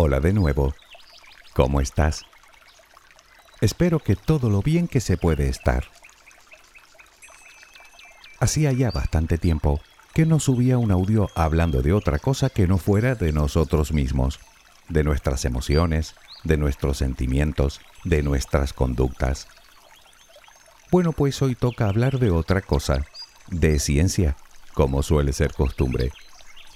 Hola de nuevo. ¿Cómo estás? Espero que todo lo bien que se puede estar. Hacía ya bastante tiempo que no subía un audio hablando de otra cosa que no fuera de nosotros mismos, de nuestras emociones, de nuestros sentimientos, de nuestras conductas. Bueno, pues hoy toca hablar de otra cosa, de ciencia, como suele ser costumbre,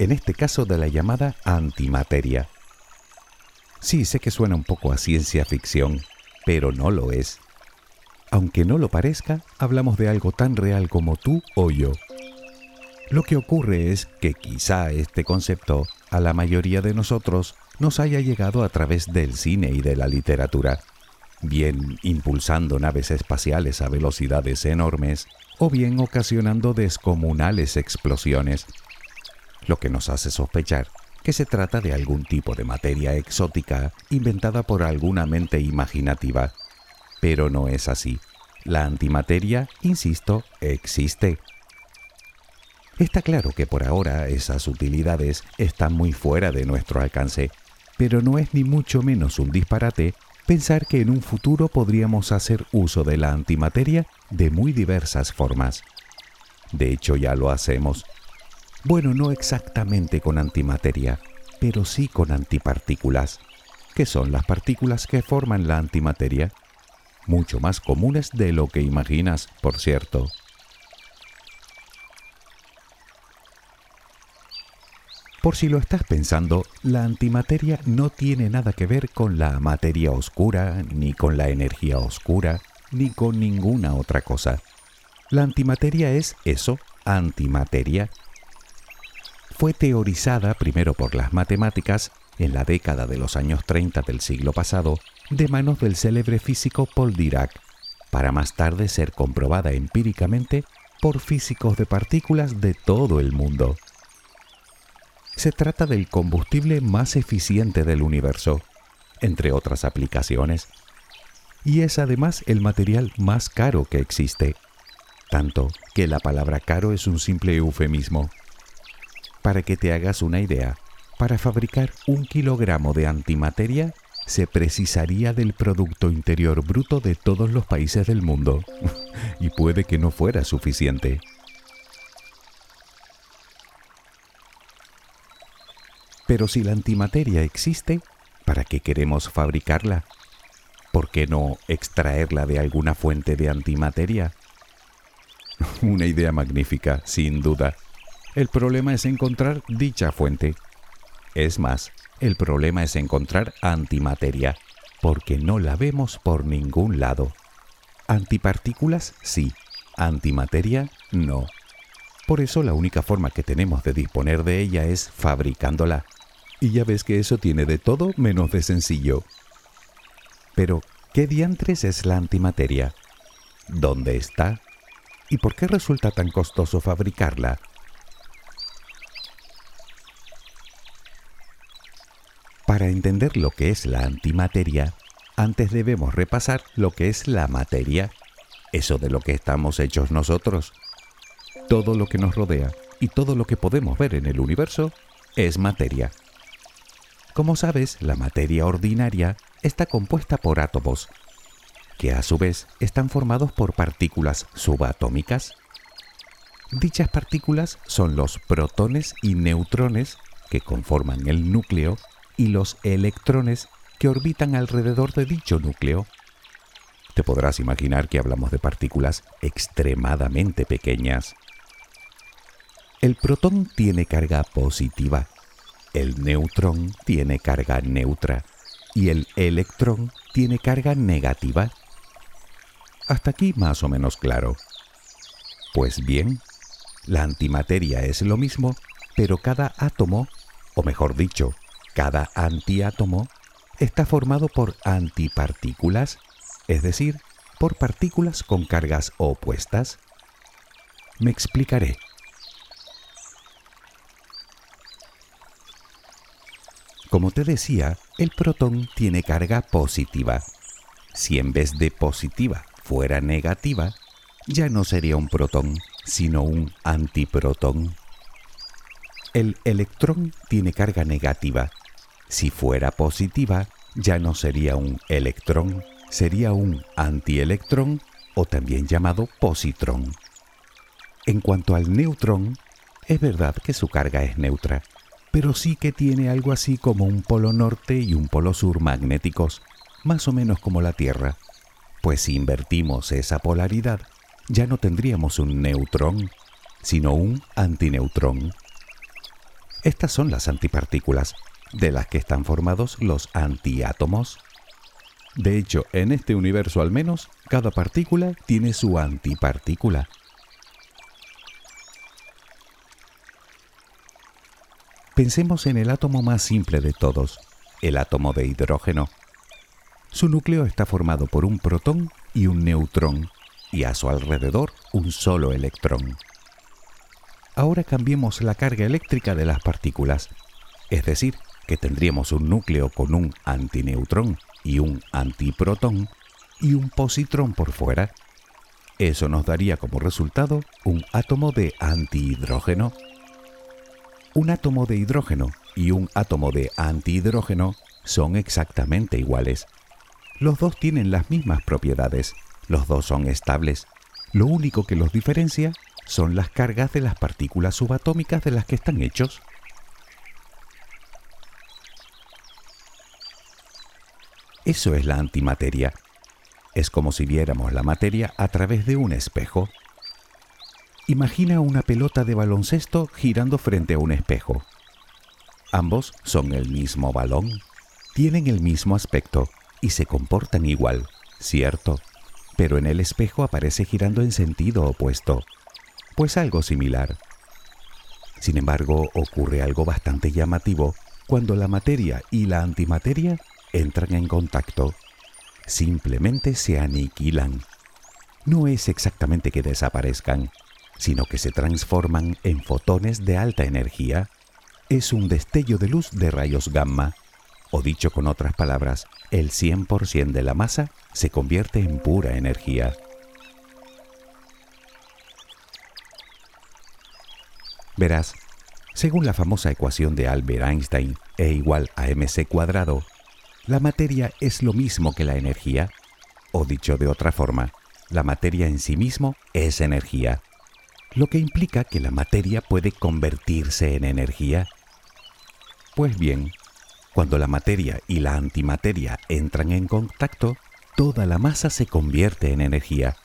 en este caso de la llamada antimateria. Sí, sé que suena un poco a ciencia ficción, pero no lo es. Aunque no lo parezca, hablamos de algo tan real como tú o yo. Lo que ocurre es que quizá este concepto a la mayoría de nosotros nos haya llegado a través del cine y de la literatura, bien impulsando naves espaciales a velocidades enormes o bien ocasionando descomunales explosiones, lo que nos hace sospechar que se trata de algún tipo de materia exótica inventada por alguna mente imaginativa. Pero no es así. La antimateria, insisto, existe. Está claro que por ahora esas utilidades están muy fuera de nuestro alcance, pero no es ni mucho menos un disparate pensar que en un futuro podríamos hacer uso de la antimateria de muy diversas formas. De hecho ya lo hacemos bueno, no exactamente con antimateria, pero sí con antipartículas, que son las partículas que forman la antimateria, mucho más comunes de lo que imaginas, por cierto. Por si lo estás pensando, la antimateria no tiene nada que ver con la materia oscura, ni con la energía oscura, ni con ninguna otra cosa. La antimateria es eso, antimateria, fue teorizada primero por las matemáticas en la década de los años 30 del siglo pasado de manos del célebre físico Paul Dirac, para más tarde ser comprobada empíricamente por físicos de partículas de todo el mundo. Se trata del combustible más eficiente del universo, entre otras aplicaciones, y es además el material más caro que existe, tanto que la palabra caro es un simple eufemismo. Para que te hagas una idea, para fabricar un kilogramo de antimateria se precisaría del Producto Interior Bruto de todos los países del mundo. y puede que no fuera suficiente. Pero si la antimateria existe, ¿para qué queremos fabricarla? ¿Por qué no extraerla de alguna fuente de antimateria? Una idea magnífica, sin duda. El problema es encontrar dicha fuente. Es más, el problema es encontrar antimateria, porque no la vemos por ningún lado. Antipartículas sí, antimateria no. Por eso la única forma que tenemos de disponer de ella es fabricándola. Y ya ves que eso tiene de todo menos de sencillo. Pero, ¿qué diantres es la antimateria? ¿Dónde está? ¿Y por qué resulta tan costoso fabricarla? Para entender lo que es la antimateria, antes debemos repasar lo que es la materia, eso de lo que estamos hechos nosotros. Todo lo que nos rodea y todo lo que podemos ver en el universo es materia. Como sabes, la materia ordinaria está compuesta por átomos, que a su vez están formados por partículas subatómicas. Dichas partículas son los protones y neutrones que conforman el núcleo y los electrones que orbitan alrededor de dicho núcleo. Te podrás imaginar que hablamos de partículas extremadamente pequeñas. El protón tiene carga positiva, el neutrón tiene carga neutra y el electrón tiene carga negativa. Hasta aquí más o menos claro. Pues bien, la antimateria es lo mismo, pero cada átomo, o mejor dicho, cada antiátomo está formado por antipartículas, es decir, por partículas con cargas opuestas. Me explicaré. Como te decía, el protón tiene carga positiva. Si en vez de positiva fuera negativa, ya no sería un protón, sino un antiprotón. El electrón tiene carga negativa, Si fuera positiva, ya no sería un electrón, sería un antielectrón o también llamado positrón. En cuanto al neutrón, es verdad que su carga es neutra, pero sí que tiene algo así como un polo norte y un polo sur magnéticos, más o menos como la Tierra. Pues si invertimos esa polaridad, ya no tendríamos un neutrón, sino un antineutrón. Estas son las antipartículas, de las que están formados los antiátomos. De hecho, en este universo al menos, cada partícula tiene su antipartícula. Pensemos en el átomo más simple de todos, el átomo de hidrógeno. Su núcleo está formado por un protón y un neutrón, y a su alrededor un solo electrón. Ahora cambiemos la carga eléctrica de las partículas, es decir, que tendríamos un núcleo con un antineutrón y un antiprotón y un positrón por fuera. Eso nos daría como resultado un átomo de antihidrógeno un átomo de hidrógeno y un átomo de antihidrógeno son exactamente iguales. Los dos tienen las mismas propiedades, los dos son estables. Lo único que los diferencia son las cargas de las partículas subatómicas de las que están hechos. Eso es la antimateria. Es como si viéramos la materia a través de un espejo. Imagina una pelota de baloncesto girando frente a un espejo. Ambos son el mismo balón, tienen el mismo aspecto y se comportan igual, cierto, pero en el espejo aparece girando en sentido opuesto, pues algo similar. Sin embargo, ocurre algo bastante llamativo cuando la materia y la antimateria entran en contacto. Simplemente se aniquilan. No es exactamente que desaparezcan, sino que se transforman en fotones de alta energía, es un destello de luz de rayos gamma, o dicho con otras palabras, el 100% de la masa se convierte en pura energía. Verás, según la famosa ecuación de Albert Einstein, E igual a mc cuadrado, la materia es lo mismo que la energía, o dicho de otra forma, la materia en sí mismo es energía lo que implica que la materia puede convertirse en energía. Pues bien, cuando la materia y la antimateria entran en contacto, toda la masa se convierte en energía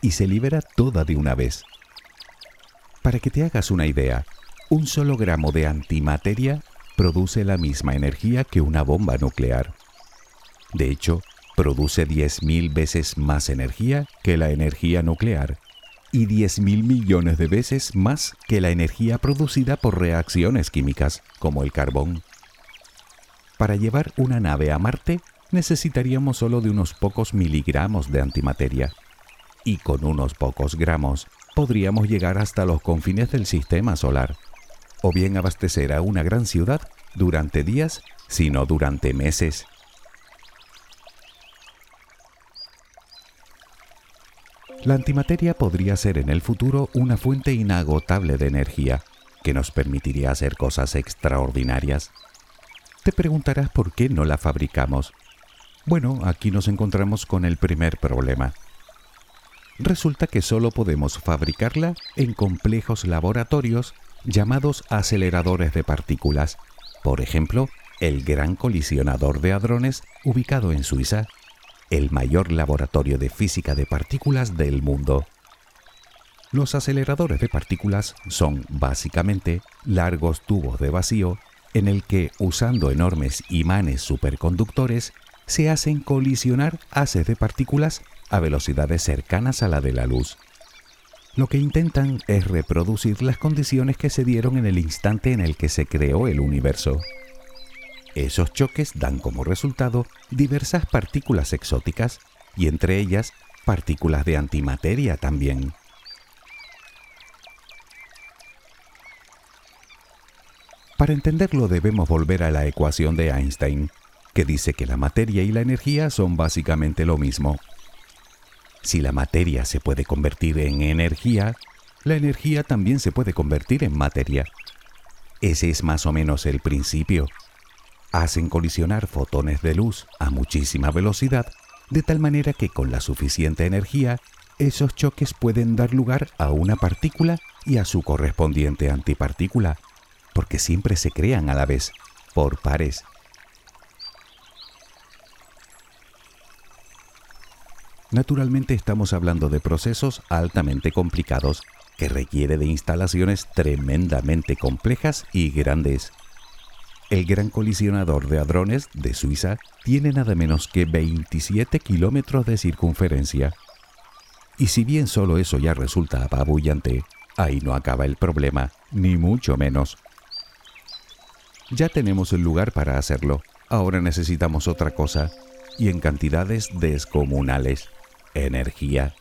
y se libera toda de una vez. Para que te hagas una idea, un solo gramo de antimateria produce la misma energía que una bomba nuclear. De hecho, produce 10.000 veces más energía que la energía nuclear y 10 mil millones de veces más que la energía producida por reacciones químicas, como el carbón. Para llevar una nave a Marte necesitaríamos solo de unos pocos miligramos de antimateria, y con unos pocos gramos podríamos llegar hasta los confines del sistema solar, o bien abastecer a una gran ciudad durante días, sino durante meses. La antimateria podría ser en el futuro una fuente inagotable de energía que nos permitiría hacer cosas extraordinarias. Te preguntarás por qué no la fabricamos. Bueno, aquí nos encontramos con el primer problema. Resulta que solo podemos fabricarla en complejos laboratorios llamados aceleradores de partículas, por ejemplo, el Gran Colisionador de Hadrones ubicado en Suiza el mayor laboratorio de física de partículas del mundo. Los aceleradores de partículas son básicamente largos tubos de vacío en el que, usando enormes imanes superconductores, se hacen colisionar haces de partículas a velocidades cercanas a la de la luz. Lo que intentan es reproducir las condiciones que se dieron en el instante en el que se creó el universo. Esos choques dan como resultado diversas partículas exóticas y entre ellas partículas de antimateria también. Para entenderlo debemos volver a la ecuación de Einstein, que dice que la materia y la energía son básicamente lo mismo. Si la materia se puede convertir en energía, la energía también se puede convertir en materia. Ese es más o menos el principio hacen colisionar fotones de luz a muchísima velocidad, de tal manera que con la suficiente energía, esos choques pueden dar lugar a una partícula y a su correspondiente antipartícula, porque siempre se crean a la vez, por pares. Naturalmente estamos hablando de procesos altamente complicados que requiere de instalaciones tremendamente complejas y grandes. El gran colisionador de hadrones de Suiza tiene nada menos que 27 kilómetros de circunferencia. Y si bien solo eso ya resulta apabullante, ahí no acaba el problema, ni mucho menos. Ya tenemos el lugar para hacerlo, ahora necesitamos otra cosa, y en cantidades descomunales, energía.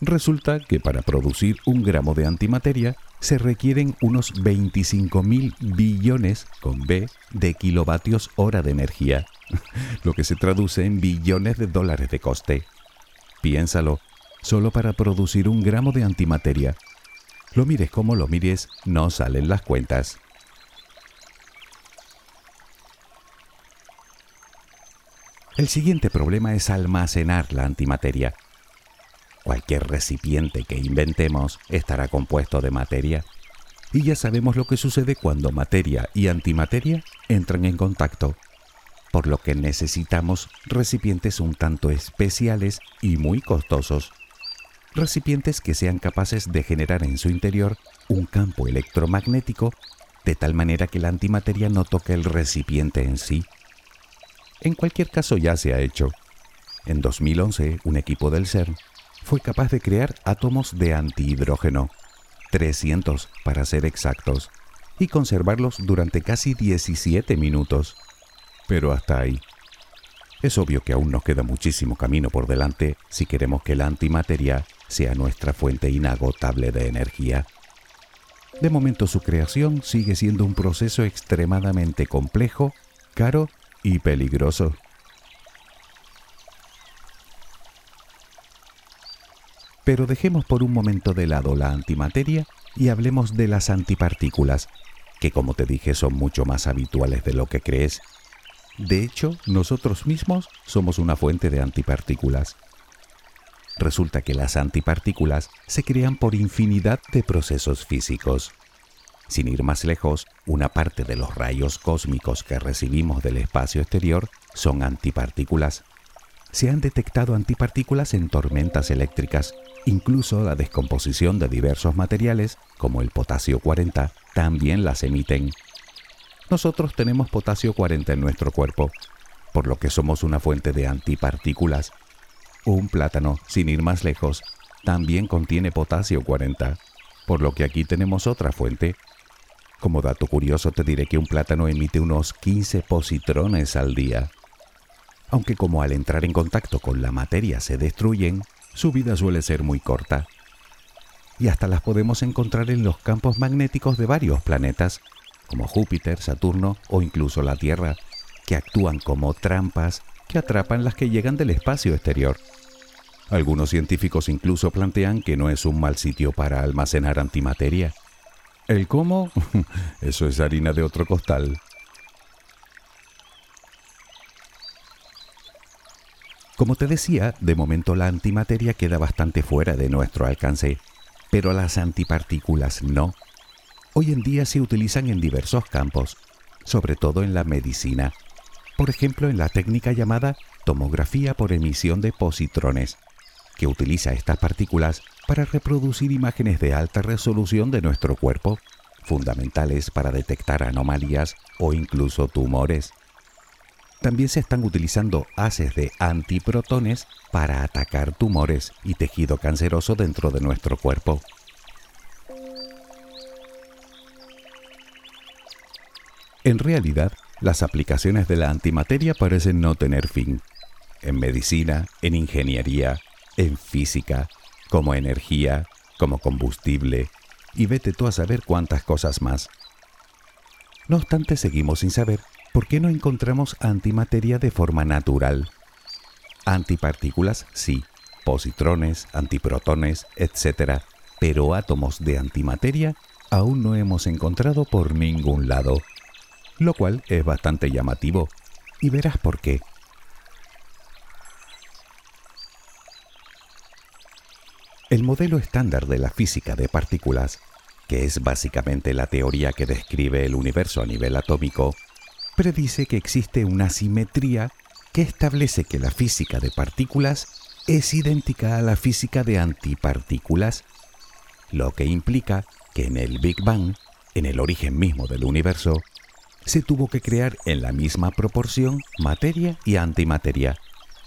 Resulta que para producir un gramo de antimateria se requieren unos 25 mil billones, con B, de kilovatios hora de energía, lo que se traduce en billones de dólares de coste. Piénsalo, solo para producir un gramo de antimateria. Lo mires como lo mires, no salen las cuentas. El siguiente problema es almacenar la antimateria. Cualquier recipiente que inventemos estará compuesto de materia. Y ya sabemos lo que sucede cuando materia y antimateria entran en contacto, por lo que necesitamos recipientes un tanto especiales y muy costosos. Recipientes que sean capaces de generar en su interior un campo electromagnético de tal manera que la antimateria no toque el recipiente en sí. En cualquier caso ya se ha hecho. En 2011, un equipo del CERN fue capaz de crear átomos de antihidrógeno, 300 para ser exactos, y conservarlos durante casi 17 minutos. Pero hasta ahí. Es obvio que aún nos queda muchísimo camino por delante si queremos que la antimateria sea nuestra fuente inagotable de energía. De momento su creación sigue siendo un proceso extremadamente complejo, caro y peligroso. Pero dejemos por un momento de lado la antimateria y hablemos de las antipartículas, que como te dije son mucho más habituales de lo que crees. De hecho, nosotros mismos somos una fuente de antipartículas. Resulta que las antipartículas se crean por infinidad de procesos físicos. Sin ir más lejos, una parte de los rayos cósmicos que recibimos del espacio exterior son antipartículas. Se han detectado antipartículas en tormentas eléctricas Incluso la descomposición de diversos materiales, como el potasio 40, también las emiten. Nosotros tenemos potasio 40 en nuestro cuerpo, por lo que somos una fuente de antipartículas. Un plátano, sin ir más lejos, también contiene potasio 40, por lo que aquí tenemos otra fuente. Como dato curioso te diré que un plátano emite unos 15 positrones al día. Aunque como al entrar en contacto con la materia se destruyen, su vida suele ser muy corta. Y hasta las podemos encontrar en los campos magnéticos de varios planetas, como Júpiter, Saturno o incluso la Tierra, que actúan como trampas que atrapan las que llegan del espacio exterior. Algunos científicos incluso plantean que no es un mal sitio para almacenar antimateria. ¿El cómo? Eso es harina de otro costal. Como te decía, de momento la antimateria queda bastante fuera de nuestro alcance, pero las antipartículas no. Hoy en día se utilizan en diversos campos, sobre todo en la medicina, por ejemplo en la técnica llamada tomografía por emisión de positrones, que utiliza estas partículas para reproducir imágenes de alta resolución de nuestro cuerpo, fundamentales para detectar anomalías o incluso tumores. También se están utilizando haces de antiprotones para atacar tumores y tejido canceroso dentro de nuestro cuerpo. En realidad, las aplicaciones de la antimateria parecen no tener fin. En medicina, en ingeniería, en física, como energía, como combustible, y vete tú a saber cuántas cosas más. No obstante, seguimos sin saber ¿por qué no encontramos antimateria de forma natural? Antipartículas, sí, positrones, antiprotones, etc. Pero átomos de antimateria aún no hemos encontrado por ningún lado. lo cual es bastante llamativo, y verás por qué. El modelo estándar de la física de partículas, que es básicamente la teoría que describe el universo a nivel atómico, predice que existe una simetría que establece que la física de partículas es idéntica a la física de antipartículas, lo que implica que en el Big Bang, en el origen mismo del universo, se tuvo que crear en la misma proporción materia y antimateria,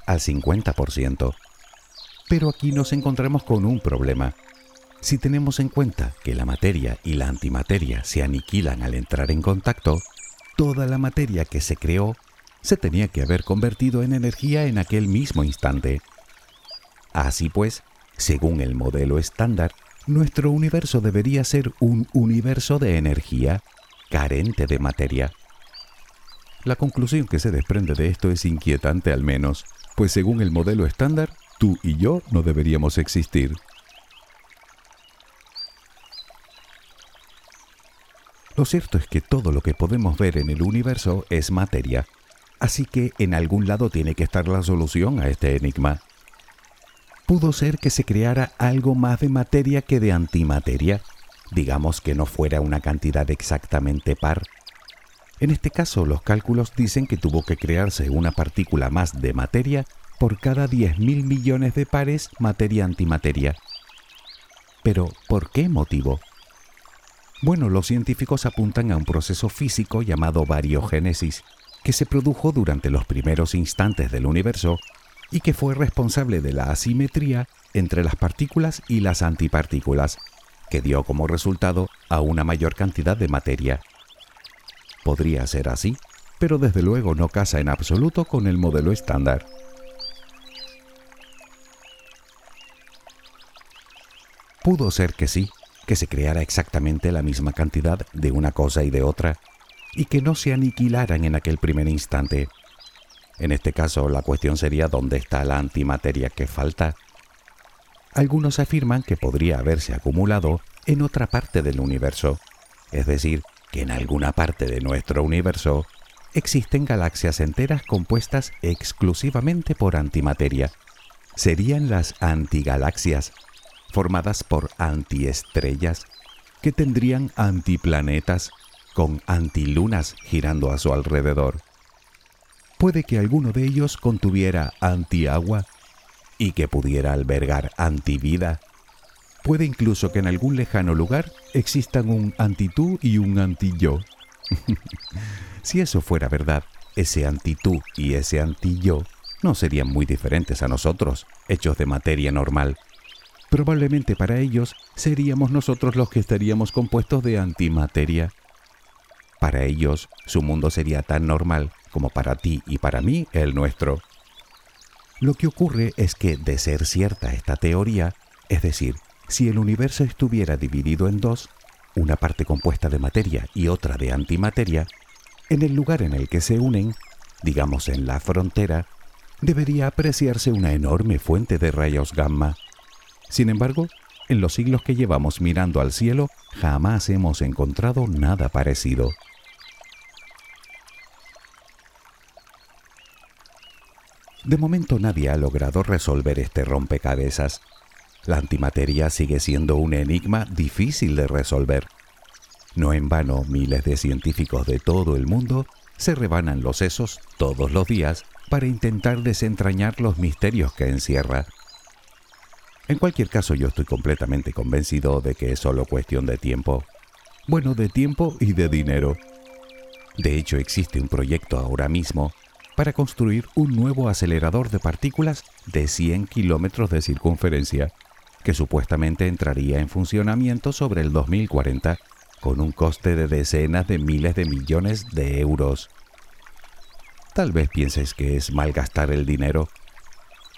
al 50%. Pero aquí nos encontramos con un problema. Si tenemos en cuenta que la materia y la antimateria se aniquilan al entrar en contacto, toda la materia que se creó se tenía que haber convertido en energía en aquel mismo instante. Así pues, según el modelo estándar, nuestro universo debería ser un universo de energía, carente de materia. La conclusión que se desprende de esto es inquietante al menos, pues según el modelo estándar, Tú y yo no deberíamos existir. Lo cierto es que todo lo que podemos ver en el universo es materia, así que en algún lado tiene que estar la solución a este enigma. Pudo ser que se creara algo más de materia que de antimateria, digamos que no fuera una cantidad exactamente par. En este caso, los cálculos dicen que tuvo que crearse una partícula más de materia por cada 10.000 millones de pares materia-antimateria. Pero, ¿por qué motivo? Bueno, los científicos apuntan a un proceso físico llamado variogénesis, que se produjo durante los primeros instantes del universo y que fue responsable de la asimetría entre las partículas y las antipartículas, que dio como resultado a una mayor cantidad de materia. Podría ser así, pero desde luego no casa en absoluto con el modelo estándar. Pudo ser que sí, que se creara exactamente la misma cantidad de una cosa y de otra, y que no se aniquilaran en aquel primer instante. En este caso, la cuestión sería dónde está la antimateria que falta. Algunos afirman que podría haberse acumulado en otra parte del universo, es decir, que en alguna parte de nuestro universo existen galaxias enteras compuestas exclusivamente por antimateria. Serían las antigalaxias formadas por antiestrellas que tendrían antiplanetas con antilunas girando a su alrededor. Puede que alguno de ellos contuviera antiagua y que pudiera albergar antivida. Puede incluso que en algún lejano lugar existan un antitú y un anti-yo. si eso fuera verdad, ese antitú y ese anti-yo no serían muy diferentes a nosotros, hechos de materia normal. Probablemente para ellos seríamos nosotros los que estaríamos compuestos de antimateria. Para ellos su mundo sería tan normal como para ti y para mí el nuestro. Lo que ocurre es que, de ser cierta esta teoría, es decir, si el universo estuviera dividido en dos, una parte compuesta de materia y otra de antimateria, en el lugar en el que se unen, digamos en la frontera, debería apreciarse una enorme fuente de rayos gamma. Sin embargo, en los siglos que llevamos mirando al cielo, jamás hemos encontrado nada parecido. De momento nadie ha logrado resolver este rompecabezas. La antimateria sigue siendo un enigma difícil de resolver. No en vano miles de científicos de todo el mundo se rebanan los sesos todos los días para intentar desentrañar los misterios que encierra. En cualquier caso, yo estoy completamente convencido de que es solo cuestión de tiempo. Bueno, de tiempo y de dinero. De hecho, existe un proyecto ahora mismo para construir un nuevo acelerador de partículas de 100 kilómetros de circunferencia, que supuestamente entraría en funcionamiento sobre el 2040, con un coste de decenas de miles de millones de euros. Tal vez pienses que es malgastar el dinero.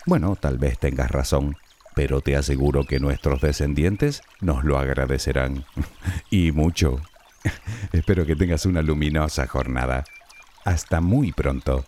Bueno, tal vez tengas razón pero te aseguro que nuestros descendientes nos lo agradecerán. y mucho. Espero que tengas una luminosa jornada. Hasta muy pronto.